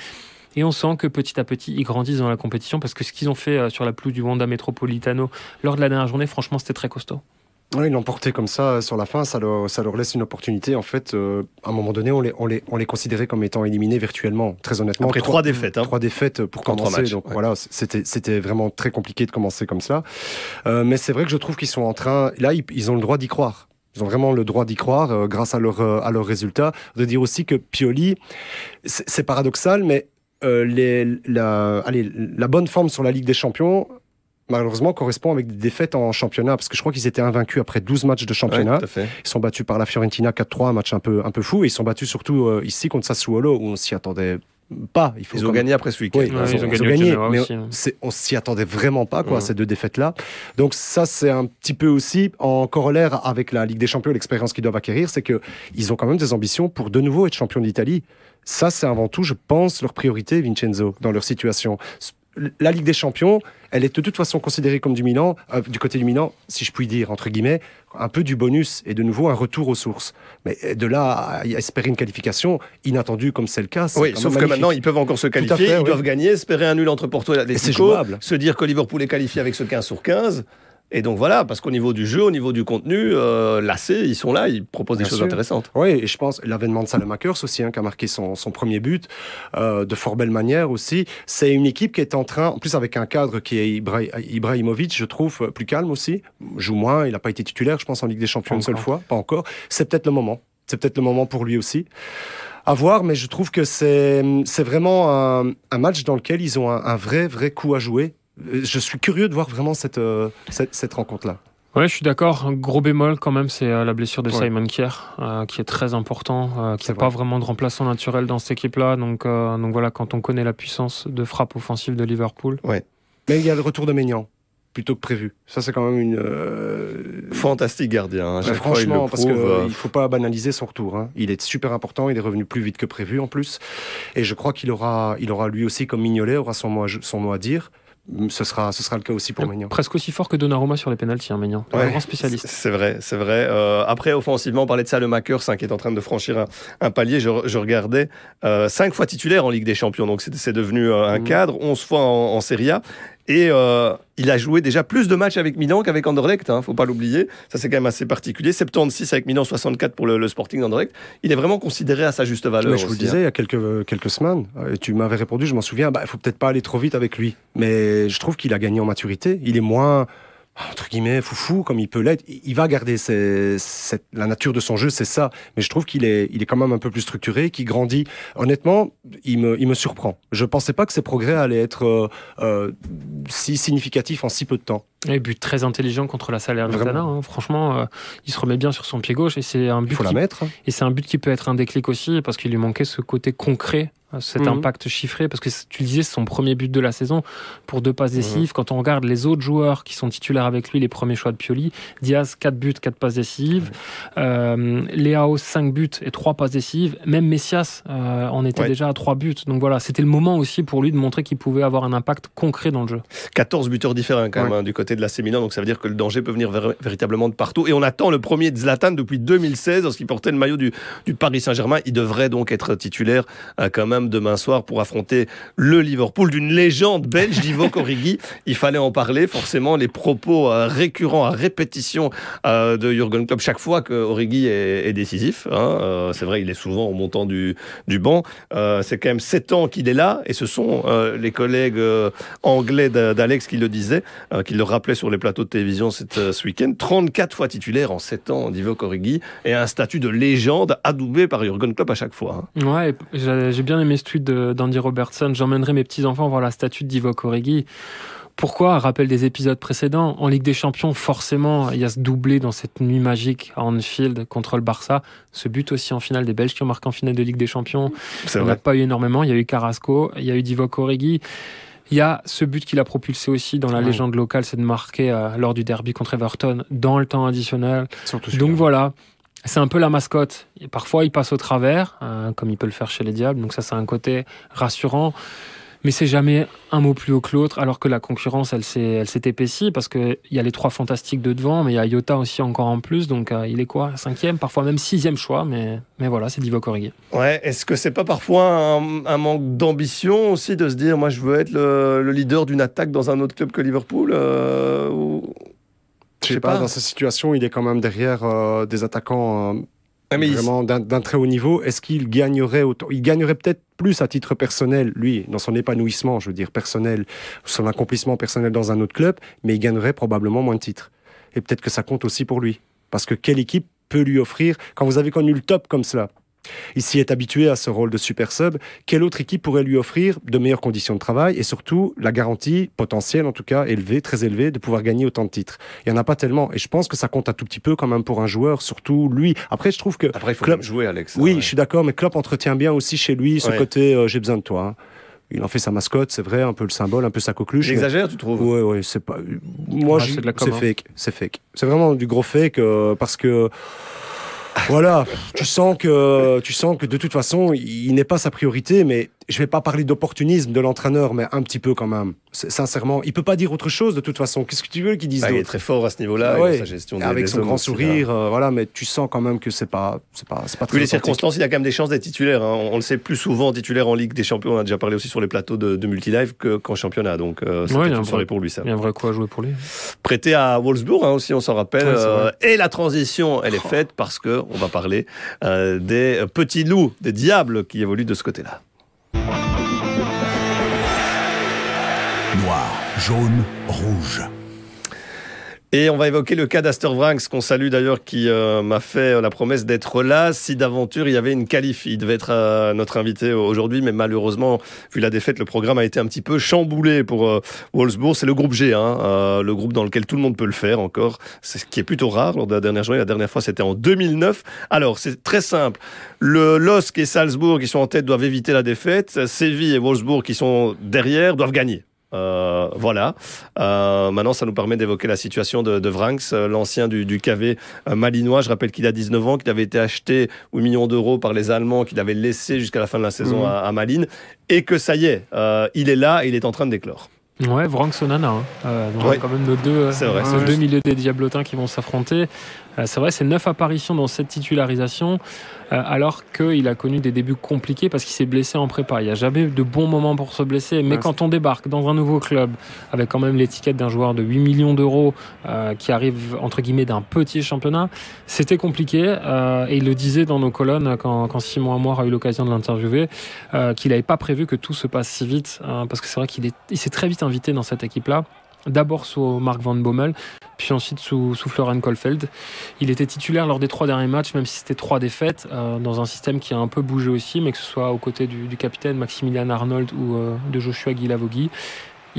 Et on sent que petit à petit, ils grandissent dans la compétition parce que ce qu'ils ont fait euh, sur la pelouse du Wanda Metropolitano lors de la dernière journée, franchement, c'était très costaud. Oui, ils l'ont porté comme ça sur la fin, ça leur, ça leur laisse une opportunité. En fait, euh, à un moment donné, on les, on, les, on les considérait comme étant éliminés virtuellement, très honnêtement. Après trois, défaites. Hein. Trois défaites pour commencer. donc voilà, c'était, c'était vraiment très compliqué de commencer comme ça. Euh, mais c'est vrai que je trouve qu'ils sont en train. Là, ils, ont le droit d'y croire. Ils ont vraiment le droit d'y croire euh, grâce à leurs à leurs résultats. De dire aussi que Pioli, c'est paradoxal, mais les, la, allez, la bonne forme sur la Ligue des Champions malheureusement correspond avec des défaites en championnat parce que je crois qu'ils étaient invaincus après 12 matchs de championnat. ils sont battus par la Fiorentina 4-3, un match un peu un peu fou et ils sont battus surtout euh, ici contre Sassuolo où on s'y attendait pas. Il faut Ils ont gagné après ce week-end. Oui, Ouais, ils, ils ont ont, gagné ils ont au gagné, Genoa mais aussi, hein. c'est- on s'y attendait vraiment pas, quoi, Mhm. ces deux défaites-là. Donc ça, c'est un petit peu aussi en corollaire avec la Ligue des Champions, l'expérience qu'ils doivent acquérir, c'est que ils ont quand même des ambitions pour de nouveau être champion d'Italie. Ça, c'est avant tout, je pense, leur priorité, Vincenzo, dans leur situation. La Ligue des Champions, elle est de toute façon considérée comme du Milan, euh, du côté du Milan, si je puis dire, entre guillemets, un peu du bonus et de nouveau un retour aux sources. Mais de là à espérer une qualification inattendue comme c'est le cas, c'est Oui, sauf que maintenant ils peuvent encore se qualifier, fait, ils oui. doivent gagner, espérer un nul entre Porto et jouable. se dire que Liverpool est qualifié avec ce 15 sur 15. Et donc voilà, parce qu'au niveau du jeu, au niveau du contenu, euh, l'AC, ils sont là, ils proposent des choses intéressantes. Oui, et je pense l'avènement de Salemakers aussi, hein, qui a marqué son, son premier but euh, de fort belle manière aussi. C'est une équipe qui est en train, en plus avec un cadre qui est Ibra- Ibrahimovic, je trouve euh, plus calme aussi. Joue moins, il n'a pas été titulaire, je pense, en Ligue des Champions Pas une seule fois, pas encore. C'est peut-être le moment. C'est peut-être le moment pour lui aussi. À voir, mais je trouve que c'est c'est vraiment un, un match dans lequel ils ont un, un vrai, vrai coup à jouer. Euh, Je suis curieux de voir vraiment cette, euh, cette, cette rencontre-là. Ouais, je suis d'accord. Un gros bémol quand même, c'est euh, la blessure de Ouais. Simon Kier, euh, qui est très important, euh, qui n'a pas vrai. vraiment de remplaçant naturel dans cette équipe-là. Donc, euh, donc voilà, quand on connaît la puissance de frappe offensive de Liverpool. Mais il y a le retour de Maignan, plutôt que prévu. Ça, c'est quand même une... euh, Fantastique gardien. hein, Ouais, chaque fois, il franchement, parce qu'il euh, ne faut pas banaliser son retour. hein. Il est super important, il est revenu plus vite que prévu en plus. Et je crois qu'il aura, il aura lui aussi, comme Mignolet, aura son mot à, son mot à dire. Ce sera, ce sera le cas aussi pour Maignan. Presque aussi fort que Donnarumma sur les pénalties, hein, Maignan. Un grand spécialiste. C'est vrai, c'est vrai. Euh, après, offensivement, on parlait de Salemakers hein, qui est en train de franchir un, un palier. Je, je regardais euh, cinq fois titulaire en Ligue des Champions, donc c'est c'est devenu euh, un Mhm. cadre, 11 fois en, en Serie A. Et euh, il a joué déjà plus de matchs avec Milan qu'avec Anderlecht, hein, faut pas l'oublier. Ça, c'est quand même assez particulier. 76 avec Milan, 64 pour le, le Sporting d'Anderlecht. Il est vraiment considéré à sa juste valeur. Mais je vous le aussi, disais hein. il y a quelques, quelques semaines, euh, et tu m'avais répondu, je m'en souviens, bah, il faut peut-être pas aller trop vite avec lui. Mais je trouve qu'il a gagné en maturité. Il est moins, entre guillemets, foufou comme il peut l'être. Il il va garder ses- la nature de son jeu, c'est ça. Mais je trouve qu'il est, il est quand même un peu plus structuré, qu'il grandit. Honnêtement, il me, il me surprend. Je pensais pas que ses progrès allaient être euh, euh, si significatifs en si peu de temps. Et but très intelligent contre la Salernitana. Hein. Franchement, euh, il se remet bien sur son pied gauche et c'est un Il but faut la qui mettre. hein. Et c'est un but qui peut être un déclic aussi parce qu'il lui manquait ce côté concret, cet Mhm. impact chiffré. Parce que tu disais, c'est son premier but de la saison pour deux Mhm. passes décisives. Quand on regarde les autres joueurs qui sont titulaires avec lui, les premiers choix de Pioli, Diaz, 4 buts, 4 passes décisives. Euh, Léao, 5 buts et 3 passes décisives. Même Messias euh, en était Ouais. déjà à 3 buts. Donc voilà, c'était le moment aussi pour lui de montrer qu'il pouvait avoir un impact concret dans le jeu. 14 buteurs différents quand même hein, du côté de l'AC Milan, donc ça veut dire que le danger peut venir véritablement de partout. Et on attend le premier de Zlatan depuis 2016, lorsqu'il portait le maillot du, du Paris Saint-Germain. Il devrait donc être titulaire euh, quand même demain soir pour affronter le Liverpool d'une légende belge, Divock Origi. Il fallait en parler, forcément, les propos euh, récurrents à répétition euh, de Jurgen Klopp chaque fois que Origi est, décisif. hein. Euh, c'est vrai, il est souvent au montant du, du banc. C'est quand même 7 ans qu'il est là, et ce sont les collègues anglais d'a- d'Alex qui le disaient, qui le rappelaient sur les plateaux de télévision cette, ce week-end. 34 fois titulaire en 7 ans, Divock Origi, et un statut de légende adoubé par Jurgen Klopp à chaque fois. hein. Ouais, j'ai bien aimé tweet de- d'Andy Robertson. J'emmènerai mes petits-enfants voir la statue de Divock Origi. Pourquoi? Rappel des épisodes précédents. En Ligue des Champions, forcément, il y a ce doublé dans cette nuit magique à Anfield contre le Barça. Ce but aussi en finale des Belges qui ont marqué en finale de Ligue des Champions. Il n'y en a pas eu énormément. Il y a eu Carrasco, il y a eu Divock Origi. Il y a ce but qu'il a propulsé aussi dans la légende locale, c'est de marquer euh, lors du derby contre Everton dans le temps additionnel. Donc voilà, c'est un peu la mascotte. Parfois, il passe au travers, euh, comme il peut le faire chez les Diables. Donc ça, c'est un côté rassurant. Mais c'est jamais un mot plus haut que l'autre, alors que la concurrence, elle s'est, épaissie parce qu'il y a les trois fantastiques de devant, mais il y a Iota aussi encore en plus. Donc euh, il est quoi? Cinquième, parfois même sixième choix. Mais, voilà, c'est Divock Origi. Ouais, est-ce que c'est pas parfois un, manque d'ambition aussi de se dire, moi je veux être le, le leader d'une attaque dans un autre club que Liverpool euh. Je sais sais pas, pas. dans cette situation, il est quand même derrière euh, des attaquants euh, Ah, mais vraiment d'un d'un très haut niveau. Est-ce qu'il gagnerait autant Il gagnerait peut-être plus à titre personnel, lui, dans son épanouissement, je veux dire, personnel, son accomplissement personnel dans un autre club, mais il gagnerait probablement moins de titres. Et peut-être que ça compte aussi pour lui. Parce que quelle équipe peut lui offrir, quand vous avez connu le top comme cela, Il s'y est habitué à ce rôle de super sub. Quelle autre équipe pourrait lui offrir de meilleures conditions de travail et surtout la garantie potentielle, en tout cas élevée, très élevée, de pouvoir gagner autant de titres? Il n'y en a pas tellement. Et je pense que ça compte un tout petit peu quand même pour un joueur, surtout lui. Après, je trouve que. Après, il faut Klopp- jouer, Alex. Oui, Ouais. je suis d'accord, mais Klopp entretient bien aussi chez lui ce Ouais. côté euh, j'ai besoin de toi. hein. Il en fait sa mascotte, c'est vrai, un peu le symbole, un peu sa coqueluche. mais- J'exagère, tu trouves? Ouais, ouais, c'est pas. Moi, c'est hein. fake, c'est fake. C'est vraiment du gros fake euh, parce que. Voilà, tu sens que tu sens que de toute façon, il n'est pas sa priorité, mais je vais pas parler d'opportunisme de l'entraîneur, mais un petit peu quand même. Sincèrement, il peut pas dire autre chose de toute façon. Qu'est-ce que tu veux qu'il dise Ah, il est très fort à ce niveau-là, Ah il a ouais, sa gestion des- avec des son grand sourire, euh, voilà, mais tu sens quand même que c'est pas, c'est pas, c'est pas très Vu les circonstances, il a quand même des chances d'être titulaire. hein. On, on le sait plus souvent titulaire en Ligue des Champions. On a déjà parlé aussi sur les plateaux de, de multilive que- qu'en championnat. Donc, euh, c'est Ouais, une soirée vrai- pour lui, ça. Il y a un vrai coup à jouer pour lui. Prêté à Wolfsburg hein, aussi, on s'en rappelle. Ouais, euh, et la transition, elle est faite parce que on va parler euh, des petits loups, des diables qui évoluent de ce côté-là. Jaune, rouge. Et on va évoquer le cas d'Aster Vranks, qu'on salue d'ailleurs, qui euh, m'a fait euh, la promesse d'être là si d'aventure il y avait une qualif. Il devait être euh, notre invité aujourd'hui, mais malheureusement, vu la défaite, le programme a été un petit peu chamboulé pour Wolfsburg. C'est le groupe G, hein, le groupe dans lequel tout le monde peut le faire encore. C'est ce qui est plutôt rare lors de la dernière journée. La dernière fois, c'était en 2009. Alors, c'est très simple. Le LOSC et Salzbourg, qui sont en tête, doivent éviter la défaite. Séville et Wolfsburg, qui sont derrière, doivent gagner. Euh, voilà. Euh, maintenant, ça nous permet d'évoquer la situation de, de Vranks, euh, l'ancien du, du KV malinois. Je rappelle qu'il a 19 ans, qu'il avait été acheté 8 millions d'euros par les Allemands, qu'il avait laissé jusqu'à la fin de la saison Mhm. à, à Malines, et que ça y est, euh, il est là, et il est en train de déclore. Ouais, Vrank Sonana. Hein. Donc Ouais. quand même nos deux, vrai, nos deux milieux des Diablotins qui vont s'affronter. Euh, c'est vrai, c'est neuf apparitions dans cette titularisation, euh, alors qu'il a connu des débuts compliqués parce qu'il s'est blessé en prépa. Il n'y a jamais de bons moments pour se blesser. Mais Ouais, quand on débarque dans un nouveau club, avec quand même l'étiquette d'un joueur de 8 millions d'euros euh, qui arrive entre guillemets d'un petit championnat, c'était compliqué. euh, et il le disait dans nos colonnes quand, quand Simon Amoir a eu l'occasion de l'interviewer, euh, qu'il n'avait pas prévu que tout se passe si vite, hein, parce que c'est vrai qu'il est, il s'est très vite invité dans cette équipe-là. D'abord sous Mark Van Bommel, puis ensuite sous, sous Florian. Il était titulaire lors des trois derniers matchs, même si c'était trois défaites, euh, dans un système qui a un peu bougé aussi, mais que ce soit aux côtés du, du capitaine Maximilian Arnold ou euh, de Joshua Guilavogui.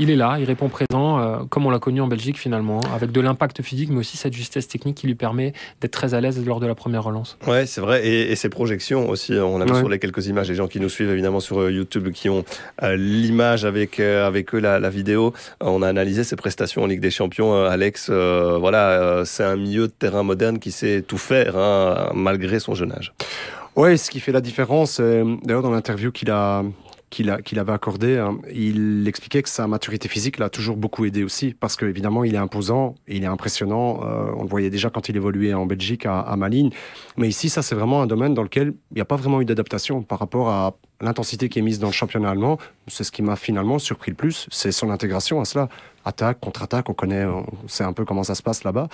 Il est là, il répond présent, euh, comme on l'a connu en Belgique finalement, hein, avec de l'impact physique, mais aussi cette justesse technique qui lui permet d'être très à l'aise lors de la première relance. Ouais, c'est vrai. Et, et ses projections aussi. On a vu Ouais. sur les quelques images, les gens qui nous suivent évidemment sur euh, YouTube, qui ont euh, l'image avec, euh, avec eux, la, la vidéo. On a analysé ses prestations en Ligue des Champions. Euh, Alex, euh, voilà, euh, c'est un milieu de terrain moderne qui sait tout faire, hein, malgré son jeune âge. Ouais, ce qui fait la différence, d'ailleurs dans l'interview qu'il a qu'il qu'il avait accordé, hein, il expliquait que sa maturité physique l'a toujours beaucoup aidé aussi, parce qu'évidemment il est imposant, il est impressionnant, euh, on le voyait déjà quand il évoluait en Belgique à, à Malines, mais ici ça c'est vraiment un domaine dans lequel il n'y a pas vraiment eu d'adaptation par rapport à l'intensité qui est mise dans le championnat allemand, c'est ce qui m'a finalement surpris le plus, c'est son intégration à cela. Attaque, contre-attaque, on connaît, on sait un peu comment ça se passe là-bas.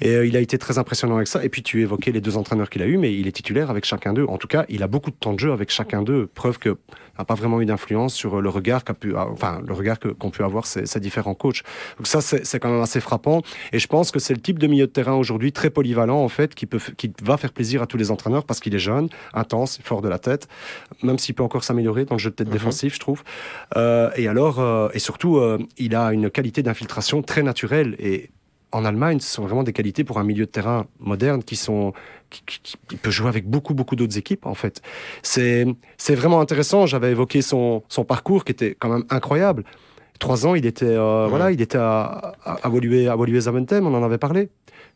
Et euh, il a été très impressionnant avec ça. Et puis tu évoquais les deux entraîneurs qu'il a eu, mais il est titulaire avec chacun d'eux. En tout cas, il a beaucoup de temps de jeu avec chacun d'eux. Preuve que n'a pas vraiment eu d'influence sur le regard qu'a pu, ah, enfin le regard qu'ont pu avoir ces, différents coachs. Donc ça, c'est c'est quand même assez frappant. Et je pense que c'est le type de milieu de terrain aujourd'hui très polyvalent en fait, qui peut, qui va faire plaisir à tous les entraîneurs parce qu'il est jeune, intense, fort de la tête, même s'il peut encore s'améliorer dans le jeu de tête défensif, je trouve. Euh, et alors, euh, et surtout, euh, il a une qualité d'infiltration très naturelle et en Allemagne, ce sont vraiment des qualités pour un milieu de terrain moderne qui sont qui, qui- qui peut jouer avec beaucoup beaucoup d'autres équipes en fait. C'est c'est vraiment intéressant. J'avais évoqué son son parcours qui était quand même incroyable. Trois ans, il était euh, voilà, il était à à, à Woluwe à Woluwe Zaventem, on en avait parlé.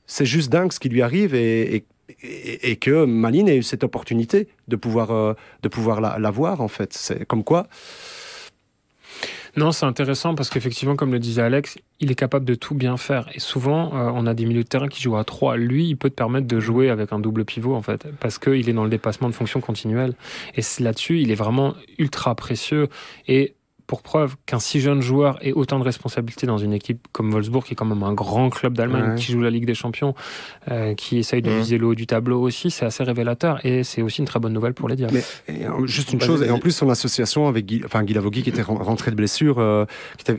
C'est juste dingue ce qui lui arrive et, et et, que Maline ait eu cette opportunité de pouvoir, euh, de pouvoir la, voir, en fait. C'est comme quoi, Non, c'est intéressant parce qu'effectivement, comme le disait Alex, il est capable de tout bien faire. Et souvent, euh, on a des milieux de terrain qui jouent à 3. Lui, il peut te permettre de jouer avec un double pivot, en fait, parce qu'il est dans le dépassement de fonction continuelle. Et là-dessus, il est vraiment ultra précieux. Et pour preuve qu'un si jeune joueur ait autant de responsabilités dans une équipe comme Wolfsburg, qui est quand même un grand club d'Allemagne, Ouais. qui joue la Ligue des Champions, euh, qui essaye de Mhm. viser le haut du tableau aussi, c'est assez révélateur et c'est aussi une très bonne nouvelle pour les Diables. Mais et, euh, juste une chose, et en plus son association avec Guy, enfin Guy Lavogui qui était ren- rentré de blessure, euh,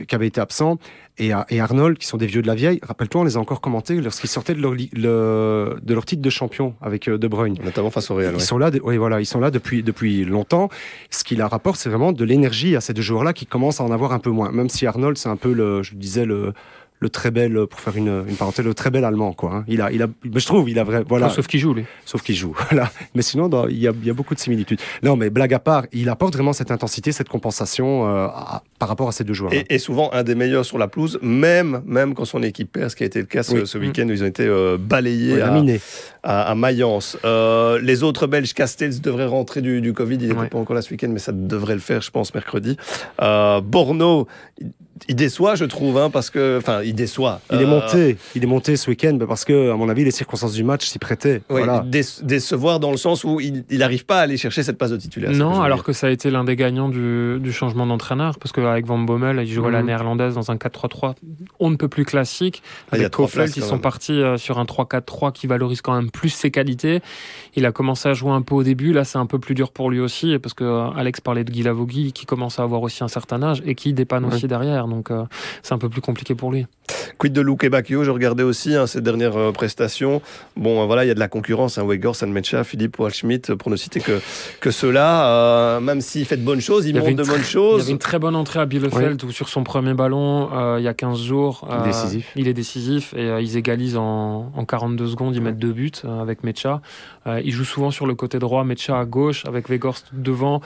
qui avait été absent, et, et Arnold qui sont des vieux de la vieille. Rappelle-toi, on les a encore commentés lorsqu'ils sortaient de leur, le- de leur titre de champion avec euh, De Bruyne. Notamment face au Real. Ils ouais. sont là, de- oui, voilà, ils sont là depuis depuis longtemps. Ce qui leur rapporte, c'est vraiment de l'énergie à ces deux joueurs-là qui commencent à en avoir un peu moins. Même si Arnold, c'est un peu le, je disais le le très bel, pour faire une, une parenthèse, le très bel allemand, quoi. hein. Il a, il a, mais je trouve, il a vrai, voilà. Sauf qu'il joue, lui. Sauf qu'il joue. Voilà. Mais sinon, dans- il y, a, il y a beaucoup de similitudes. Non, mais blague à part, il apporte vraiment cette intensité, cette compensation euh, à- par rapport à ces deux joueurs. Et, et souvent un des meilleurs sur la pelouse, même, même quand son équipe perd, ce qui a été le cas ce, Oui. ce week-end où ils ont été euh, balayés à, à, à Mayence. Euh, les autres Belges, Castells, devraient rentrer du, du Covid. Il n'était Ouais. pas encore là ce week-end, mais ça devrait le faire, je pense, mercredi. Euh, Borno, il, déçoit, je trouve, hein, parce que, enfin, il déçoit. Il est Euh, monté, il est monté ce week-end bah, parce que, à mon avis, les circonstances du match s'y prêtaient. oui, voilà. déce- décevoir dans le sens où il n'arrive pas à aller chercher cette passe de titulaire. que Non, alors dire. que ça a été l'un des gagnants du, du changement d'entraîneur, parce qu'avec Van Bommel, il jouait la Mhm. néerlandaise dans un 4-3-3, on ne peut plus classique. Ah, il y a Avec trois Kofeld, ils sont même. partis euh, sur un 3-4-3 qui valorise quand même plus ses qualités. Il a commencé à jouer un peu au début, là c'est un peu plus dur pour lui aussi, parce que euh, Alex parlait de Guy Lavogui, qui commence à avoir aussi un certain âge et qui dépanne Ouais. aussi derrière, donc euh, c'est un peu plus compliqué pour lui. Quid de Luke Bacchio, je regardais aussi hein, ces dernières euh, prestations. Bon, euh, voilà, il y a de la concurrence. Hein, Weghorst, Sanmecha, Philippe Walschmidt, pour ne citer que, que ceux-là. euh, même s'il fait de bonnes choses, il, montre une de bonnes Il y choses. avait une très bonne entrée à Bielefeld où sur son premier ballon, euh, il y a 15 jours. Il est décisif. Il est décisif et euh, ils égalisent en, en 42 secondes. Ils mettent deux buts euh, avec Mecha. Euh, il joue souvent sur le côté droit, Mecha à gauche avec Weghorst devant.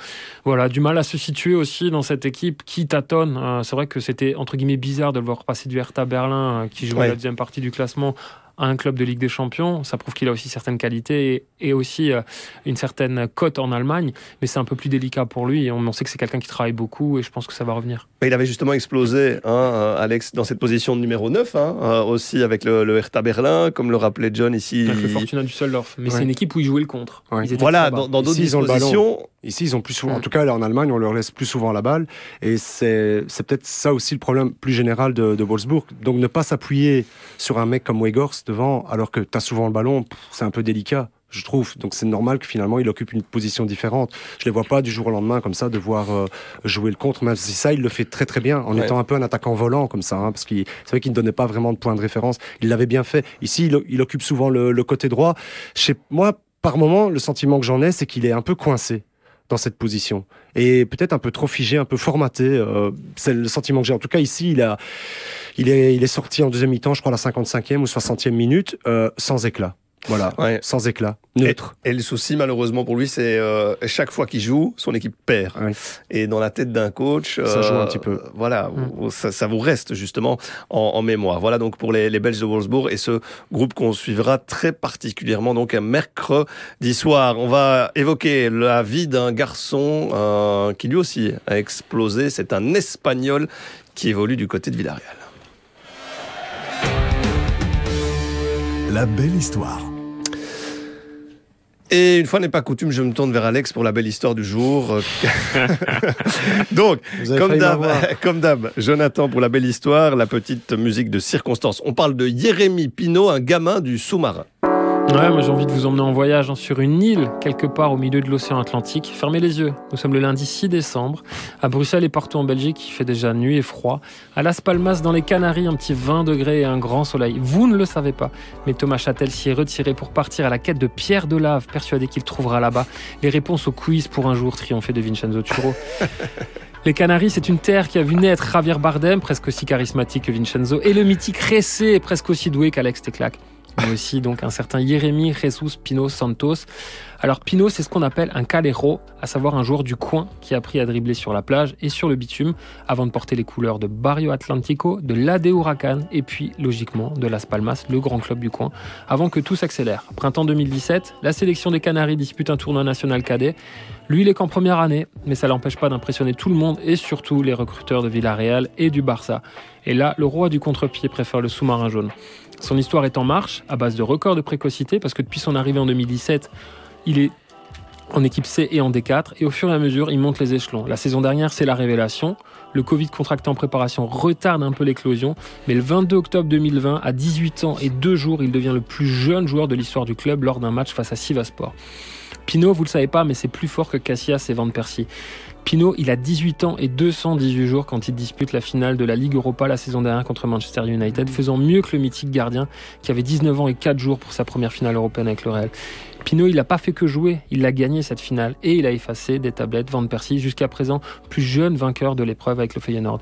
Voilà, du mal à se situer aussi dans cette équipe qui tâtonne. Euh, C'est vrai que c'était entre guillemets bizarre de le voir passer du Hertha Berlin euh, qui jouait Ouais. la deuxième partie du classement à un club de Ligue des Champions. Ça prouve qu'il a aussi certaines qualités et, et aussi euh, une certaine cote en Allemagne, mais c'est un peu plus délicat pour lui. On, on sait que c'est quelqu'un qui travaille beaucoup et je pense que ça va revenir. Mais il avait justement explosé, hein, euh, Alex, dans cette position de numéro 9, hein, euh, aussi avec le, le Hertha Berlin, comme le rappelait John ici. Avec le Fortuna Düsseldorf. Mais Ouais. c'est une équipe où ils jouaient le contre. Ouais. Ils Voilà, dans dans d'autres Ici, ils ont le ballon. dispositions. Ici, ils ont plus souvent, en tout cas, là, en Allemagne, on leur laisse plus souvent la balle. Et c'est c'est peut-être ça aussi le problème plus général de, de Wolfsburg. Donc, ne pas s'appuyer sur un mec comme Weghorst devant, alors que tu as souvent le ballon, c'est un peu délicat, je trouve. Donc, c'est normal que finalement, il occupe une position différente. Je les vois pas du jour au lendemain, comme ça, devoir euh, jouer le contre, même si ça, il le fait très très bien, en Ouais. étant un peu un attaquant volant, comme ça. hein, parce qu'il c'est vrai qu'il ne donnait pas vraiment de point de référence. Il l'avait bien fait. Ici, il, il occupe souvent le, le côté droit. Chez moi, par moment, le sentiment que j'en ai, c'est qu'il est un peu coincé dans cette position et peut-être un peu trop figé, un peu formaté. euh, c'est le sentiment que j'ai. En tout cas, ici, il a, il est, il est sorti en deuxième mi-temps, je crois, à la 55e ou 60e minute, euh, sans éclat. Voilà, Ouais. sans éclat, neutre. Et le souci, malheureusement, pour lui, c'est euh, chaque fois qu'il joue, son équipe perd. Ouais. Et dans la tête d'un coach, Ça joue un petit peu. Voilà, Mm. ça, ça vous reste justement en, en mémoire. Voilà donc pour les, les Belges de Wolfsburg et ce groupe qu'on suivra très particulièrement donc un mercredi soir. On va évoquer la vie d'un garçon euh, qui lui aussi a explosé. C'est un Espagnol qui évolue du côté de Villarreal. La belle histoire. Et une fois n'est pas coutume, je me tourne vers Alex pour la belle histoire du jour. Donc, comme d'hab, comme d'hab, Jonathan pour la belle histoire, la petite musique de circonstance. On parle de Jérémy Pinault, un gamin du sous-marin. Ouais, moi j'ai envie de vous emmener en voyage hein, sur une île, quelque part au milieu de l'océan Atlantique. Fermez les yeux. Nous sommes le lundi 6 décembre. À Bruxelles et partout en Belgique, il fait déjà nuit et froid. À Las Palmas, dans les Canaries, un petit 20 degrés et un grand soleil. Vous ne le savez pas, mais Thomas Châtel s'y est retiré pour partir à la quête de Pierre de Lave, persuadé qu'il trouvera là-bas les réponses au quiz pour un jour triompher de Vincenzo Turo. Les Canaries, c'est une terre qui a vu naître Javier Bardem, presque aussi charismatique que Vincenzo, et le mythique Ressé, presque aussi doué qu'Alex Teclac. Mais aussi donc un certain Jérémy Jesus Pino Santos. Alors Pino, c'est ce qu'on appelle un calero, à savoir un joueur du coin qui a appris à dribbler sur la plage et sur le bitume avant de porter les couleurs de Barrio Atlantico, de l'AD Huracan et puis logiquement de Las Palmas, le grand club du coin, avant que tout s'accélère. Printemps 2017, la sélection des Canaries dispute un tournoi national cadet. Lui, il est qu'en première année, mais ça l'empêche pas d'impressionner tout le monde et surtout les recruteurs de Villarreal et du Barça. Et là, le roi du contre-pied préfère le sous-marin jaune. Son histoire est en marche, à base de records de précocité, parce que depuis son arrivée en 2017, il est en équipe C et en D4, et au fur et à mesure, il monte les échelons. La saison dernière, c'est la révélation. Le Covid contracté en préparation retarde un peu l'éclosion, mais le 22 octobre 2020, à 18 ans et 2 jours, il devient le plus jeune joueur de l'histoire du club lors d'un match face à Sivaspor. Pinot, vous le savez pas, mais c'est plus fort que Cassias et Van Persie. Pinot, il a 18 ans et 218 jours quand il dispute la finale de la Ligue Europa la saison dernière contre Manchester United, faisant mieux que le mythique gardien qui avait 19 ans et 4 jours pour sa première finale européenne avec le Real. Pinot, il n'a pas fait que jouer, il a gagné cette finale et il a effacé des tablettes Van Persie, jusqu'à présent plus jeune vainqueur de l'épreuve avec le Feyenoord.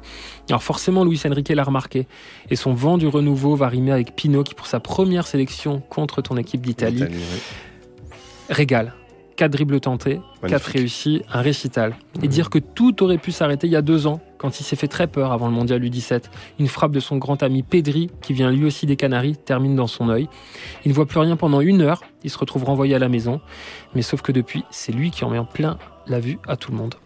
Alors forcément, Luis Enrique l'a remarqué et son vent du renouveau va rimer avec Pinot qui, pour sa première sélection contre ton équipe d'Italie, oui. régale. 4 dribbles tentés, 4 Magnifique. réussis, un récital. Et dire que tout aurait pu s'arrêter il y a deux ans, quand il s'est fait très peur avant le mondial U17. Une frappe de son grand ami Pedri, qui vient lui aussi des Canaries, termine dans son œil. Il ne voit plus rien pendant une heure, il se retrouve renvoyé à la maison. Mais sauf que depuis, c'est lui qui en met en plein la vue à tout le monde.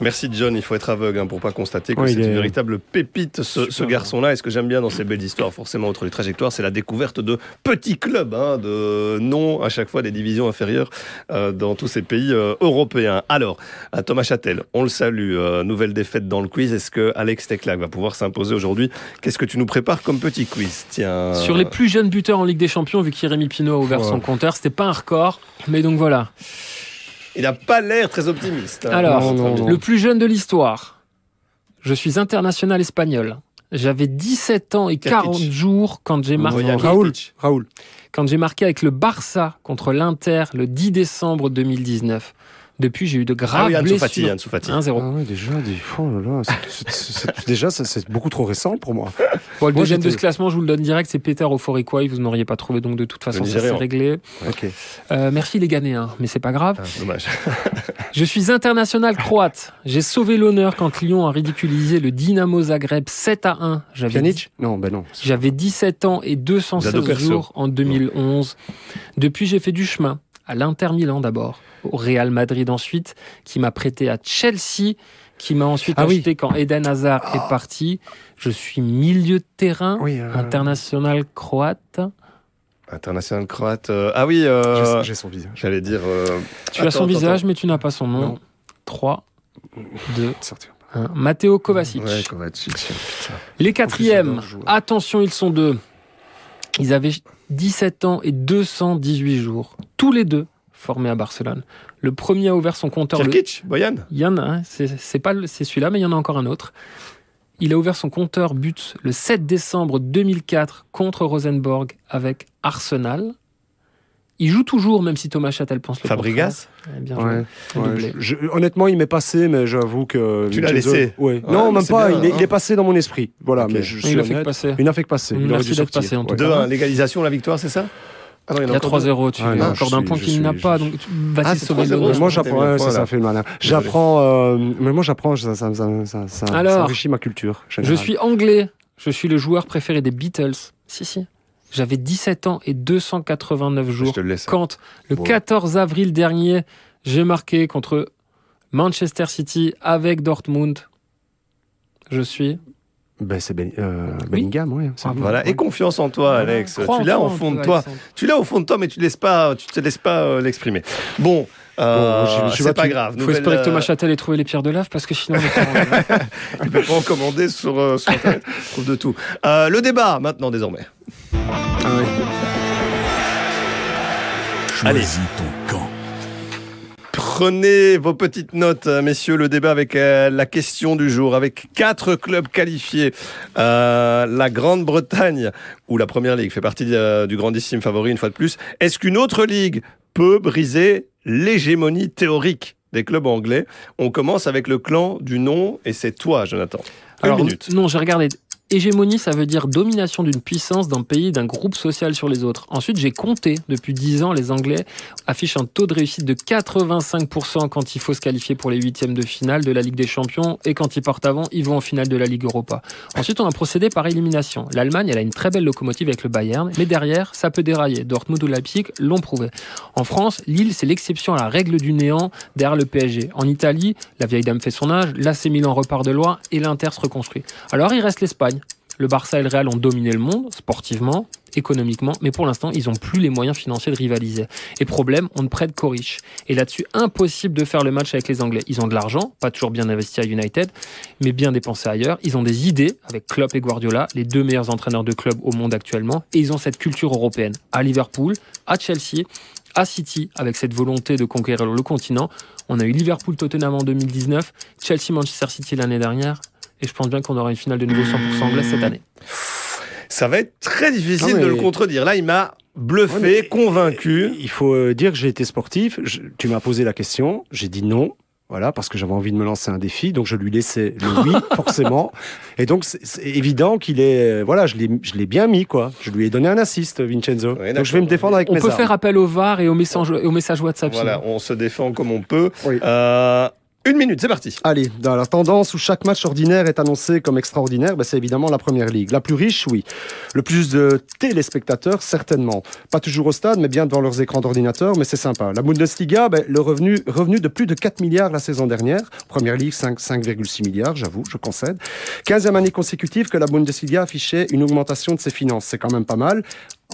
Merci John, il faut être aveugle hein, pour pas constater que Ouais, c'est une est- véritable pépite ce, ce garçon-là. Et ce que j'aime bien dans ces belles histoires, forcément outre les trajectoires, c'est la découverte de petits clubs, hein, de noms à chaque fois des divisions inférieures euh, dans tous ces pays euh, européens. Alors, à Thomas Châtel, on le salue, euh, nouvelle défaite dans le quiz. Est-ce que Alex Teclac va pouvoir s'imposer aujourd'hui? Qu'est-ce que tu nous prépares comme petit quiz? Tiens. Sur les plus jeunes buteurs en Ligue des Champions, vu qu'Irémi Pinot a ouvert Ouais. son compteur, c'était pas un record, mais donc voilà. Il n'a pas l'air très optimiste. hein. Alors, Non, non, non. le plus jeune de l'histoire. Je suis international espagnol. J'avais 17 ans et Kakic. 40 jours quand j'ai marqué, Raoul. Raoul. quand j'ai marqué avec le Barça contre l'Inter le 10 décembre 2019. Depuis, j'ai eu de Ah graves oui, Ansu Fati, blessures. Ansu Fati. 1-0. Ah ouais, déjà, des... oh là là, c'est- c'est- c'est- déjà, c'est beaucoup trop récent pour moi. Bon, le Moi, deuxième de ce classement, je vous le donne direct, c'est Peter Oforikwa. Vous n'auriez pas trouvé, donc de toute façon, ça s'est Nigérian. réglé. Euh, merci les Ghanéens, mais c'est pas grave. Ah, dommage. Je suis international croate. J'ai sauvé l'honneur quand Lyon a ridiculisé le Dynamo Zagreb 7 à 1. J'avais Pjanic Non, ben non. J'avais 17 ans et 216 Zado Perso. jours en 2011. Depuis, j'ai fait du chemin. À l'Inter Milan d'abord, au Real Madrid ensuite, qui m'a prêté à Chelsea, qui m'a ensuite Ah oui. acheté quand Eden Hazard est parti. Je suis milieu de terrain, Oui, euh, international croate. International croate. euh, ah oui, euh, j'ai- son visage. j'allais dire. euh, Tu as son attends, visage, attends. mais tu n'as pas son nom. Non. 3, 2, Sortir. 1. Matteo Kovacic. Ouais, Kovacic, putain. Les quatrièmes, attention, ils sont deux. Ils avaient 17 ans et 218 jours. Tous les deux formés à Barcelone. Le premier a ouvert son compteur. le- Kirkic, Boyan Il y en a un, c'est c'est pas le- c'est celui-là, mais il y en a encore un autre. Il a ouvert son compteur but le 7 décembre 2004 contre Rosenborg avec Arsenal. Il joue toujours, même si Thomas Châtel pense le Fabregas. Ouais, bien. Ouais, ouais, je- je- honnêtement, il m'est passé, mais j'avoue que. Tu l'as laissé Ouais. Ouais, non, même pas. bien, il, est, hein. il est passé dans mon esprit. Voilà, Ok. mais je Il suis a fait que passer. Il n'a fait que passer. Il Merci d'être passé, en tout Ouais. cas. 2-1, l'égalisation, la victoire, c'est ça Ah non, Il y a encore deux. 3-0, tu Ah, non, accordes je un suis- point qu'il n'a pas, donc vas-y Ah, sauver 3-0, le moi j'apprends, ça, ça fait le malin. J'apprends, euh, mais moi j'apprends, ça, ça, ça, enrichit ma culture. Je suis anglais. Je suis le joueur préféré des Beatles. Si, si. J'avais 17 ans et 289 Je jours te le laisse. quand, le Bon. 14 avril dernier, j'ai marqué contre Manchester City avec Dortmund. Je suis. Ben, c'est Ben- euh, Bellingham, ouais. lui. Voilà, et confiance en toi, Alex. Crois tu l'as au fond de toi. Alexandre. Tu l'as au fond de toi, mais tu laisses pas, tu te laisses pas euh, l'exprimer. Bon, euh, Bon, c'est pas grave. Il faut Nouvelle, espérer que Thomas euh, Châtel ait trouvé les pierres de lave parce que sinon. on est pas en commander sur, euh, sur Internet. On trouve de tout. Euh, le débat maintenant désormais. Ah ouais. Allez. Ton camp. Prenez vos petites notes, euh, messieurs, le débat avec euh, la question du jour, avec quatre clubs qualifiés. Euh, la Grande-Bretagne, où la Première Ligue fait partie euh, du grandissime favori une fois de plus. Est-ce qu'une autre ligue peut briser l'hégémonie théorique des clubs anglais On commence avec le clan du nom, et c'est toi, Jonathan. Une Alors, minute. Non, j'ai regardé. Hégémonie, ça veut dire domination d'une puissance, d'un pays, d'un groupe social sur les autres. Ensuite, j'ai compté. Depuis 10 ans, les Anglais affichent un taux de réussite de 85% quand il faut se qualifier pour les huitièmes de finale de la Ligue des Champions et quand ils partent avant, ils vont en finale de la Ligue Europa. Ensuite, on a procédé par élimination. L'Allemagne, elle a une très belle locomotive avec le Bayern, mais derrière, ça peut dérailler. Dortmund ou Leipzig l'ont prouvé. En France, Lille, c'est l'exception à la règle du néant derrière le PSG. En Italie, la vieille dame fait son âge, l'AC Milan repart de loin et l'Inter se reconstruit. Alors, il reste l'Espagne. Le Barça et le Real ont dominé le monde, sportivement, économiquement, mais pour l'instant, ils n'ont plus les moyens financiers de rivaliser. Et problème, on ne prête qu'aux riches. Et là-dessus, impossible de faire le match avec les Anglais. Ils ont de l'argent, pas toujours bien investi à United, mais bien dépensé ailleurs. Ils ont des idées avec Klopp et Guardiola, les deux meilleurs entraîneurs de club au monde actuellement, et ils ont cette culture européenne. À Liverpool, à Chelsea, à City, avec cette volonté de conquérir le continent. On a eu Liverpool-Tottenham en 2019, Chelsea-Manchester City l'année dernière, et je pense bien qu'on aura une finale de nouveau 100% anglaise cette année. Ça va être très difficile Non, de le contredire. Là, il m'a bluffé, Ouais, convaincu. Il faut euh, dire que j'ai été sportif. Je- tu m'as posé la question, j'ai dit non. Voilà, parce que j'avais envie de me lancer un défi, donc je lui laissais le oui, forcément. Et donc, c'est évident qu'il est. euh, Voilà, je l'ai je l'ai bien mis, quoi. Je lui ai donné un assist, Vincenzo. Ouais, donc je vais me défendre avec On mes peut armes. faire appel au VAR et au message, au message WhatsApp. Voilà, sinon. on se défend comme on peut. Oui. Euh, une minute, c'est parti. Allez, dans la tendance où chaque match ordinaire est annoncé comme extraordinaire, ben c'est évidemment la première ligue. La plus riche, oui. Le plus de téléspectateurs, certainement. Pas toujours au stade, mais bien devant leurs écrans d'ordinateur, mais c'est sympa. La Bundesliga, ben, le revenu, revenu de plus de 4 milliards la saison dernière. Première ligue, 5 5,6 milliards, j'avoue, je concède. 15e année consécutive que la Bundesliga affichait une augmentation de ses finances. C'est quand même pas mal.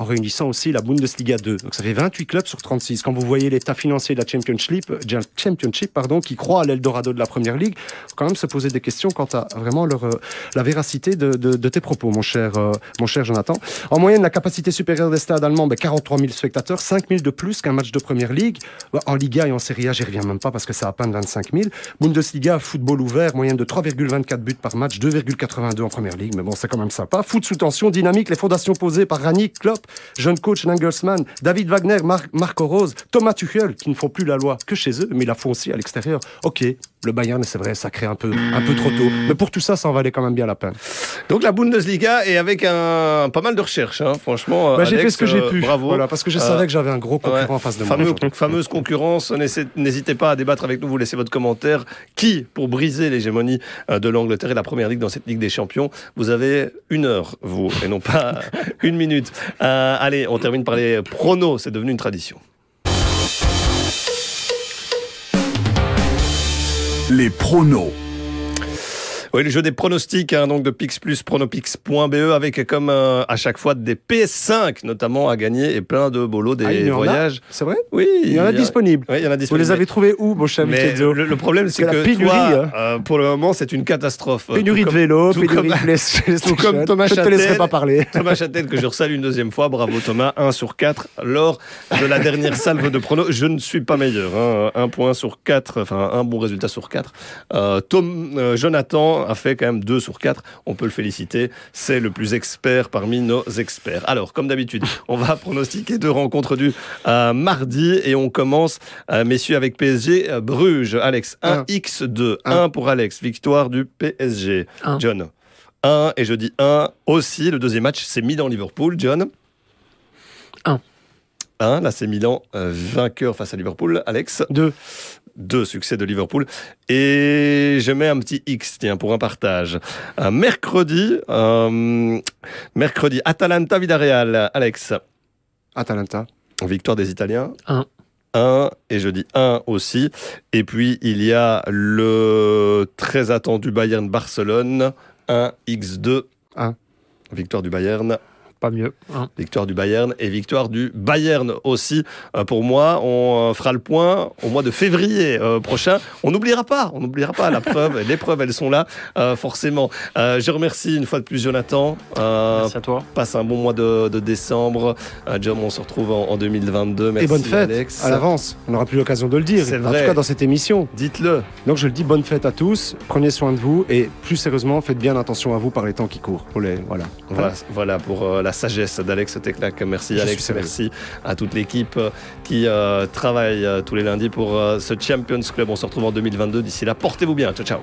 En réunissant aussi la Bundesliga 2. Donc ça fait 28 clubs sur 36. Quand vous voyez l'état financier de la Championship, euh, Championship pardon, qui croit à l'Eldorado de la Première Ligue, faut quand même se poser des questions quant à vraiment leur, euh, la véracité de, de- de tes propos, mon cher, euh, mon cher Jonathan. En moyenne, la capacité supérieure des stades allemands, ben, 43 000 spectateurs, 5 000 de plus qu'un match de Première Ligue. Ben, En Liga et en Serie A, j'y reviens même pas parce que c'est à peine 25 000. Bundesliga, football ouvert, moyenne de 3,24 buts par match, 2,82 en Première Ligue, mais bon, c'est quand même sympa. Foot sous tension, dynamique, les fondations posées par Ranić, Klopp, jeune coach Nagelsmann, David Wagner, Mar- Marco Rose, Thomas Tuchel, qui ne font plus la loi que chez eux, mais la font aussi à l'extérieur. Ok, le Bayern, c'est vrai, ça crée un peu, un peu trop tôt. Mais pour tout ça, ça en valait quand même bien la peine. Donc la Bundesliga et avec un pas mal de recherches, hein, franchement. Bah, j'ai fait ce que j'ai euh, pu. Bravo. Voilà, parce que je Euh, savais que j'avais un gros concurrent Ouais. en face de moi. Fameux- fameuse concurrence, n'hésitez- pas à débattre avec nous, vous laissez votre commentaire. Qui, pour briser l'hégémonie euh, de l'Angleterre et la Première Ligue dans cette Ligue des Champions? Vous avez une heure, vous, et non pas une minute. Euh, allez, on termine par les pronos, c'est devenu une tradition. Les pronos. Oui, le jeu des pronostics, hein, donc de Pix Plus, pronopix.be, avec comme euh, à chaque fois des PS5 notamment à gagner et plein de bolos, des Ah, il y en a voyages. C'est vrai? Oui, Il y en a disponibles. Oui, il y en a Vous disponibles. les avez trouvés où, mon cher Mais le, le problème, c'est que que la pénurie, toi, hein. euh, pour le moment, c'est une catastrophe. Pénurie Tout de vélo, pénurie comme- de PlayStation. comme Thomas Je ne te laisserai pas parler. Thomas Châtel, que je resalue une deuxième fois. Bravo Thomas, 1 sur 4 lors de la dernière salve de pronos. Je ne suis pas meilleur. Hein. Un point sur 4, enfin un bon résultat sur 4. Euh, Tom, Jonathan a fait quand même 2 sur 4. On peut le féliciter. C'est le plus expert parmi nos experts. Alors, comme d'habitude, on va pronostiquer deux rencontres du euh, mardi et on commence, euh, messieurs, avec PSG euh, Bruges. Alex, 1 Un. X2. Un. 1 pour Alex. Victoire du PSG. Un. John. 1 et je dis 1 aussi. Le deuxième match, c'est Milan-Liverpool. John Un. 1. Là, c'est Milan euh, vainqueur face à Liverpool. Alex Deux. 2 succès de Liverpool. Et je mets un petit X, tiens, pour un partage. Un mercredi, euh, mercredi, Atalanta-Villarreal. Alex, Atalanta. victoire des Italiens. Un. 1 et je dis 1 aussi. Et puis il y a le très attendu Bayern-Barcelone. 1 X2. Un. Victoire du Bayern. Pas mieux. hein. Victoire du Bayern et victoire du Bayern aussi. Euh, pour moi, on euh, fera le point au mois de février euh, prochain. On n'oubliera pas, on n'oubliera pas la preuve. Les preuves, elles sont là, euh, forcément. Euh, je remercie une fois de plus Jonathan. Euh, Merci à toi. passe un bon mois de, de décembre. Euh, John, on se retrouve en, en 2022. Merci Et bonne fête Alex. à l'avance. On n'aura plus l'occasion de le dire. C'est En vrai. tout cas, dans cette émission. Dites-le. Donc, je le dis, bonne fête à tous. Prenez soin de vous. Et plus sérieusement, faites bien attention à vous par les temps qui courent. Pour les, voilà. Voilà, voilà pour euh, la sagesse d'Alex Teclac. Merci Je Alex, merci à toute l'équipe euh, qui euh, travaille euh, tous les lundis pour euh, ce Champions Club. On se retrouve en 2022. D'ici là, portez-vous bien. Ciao, ciao.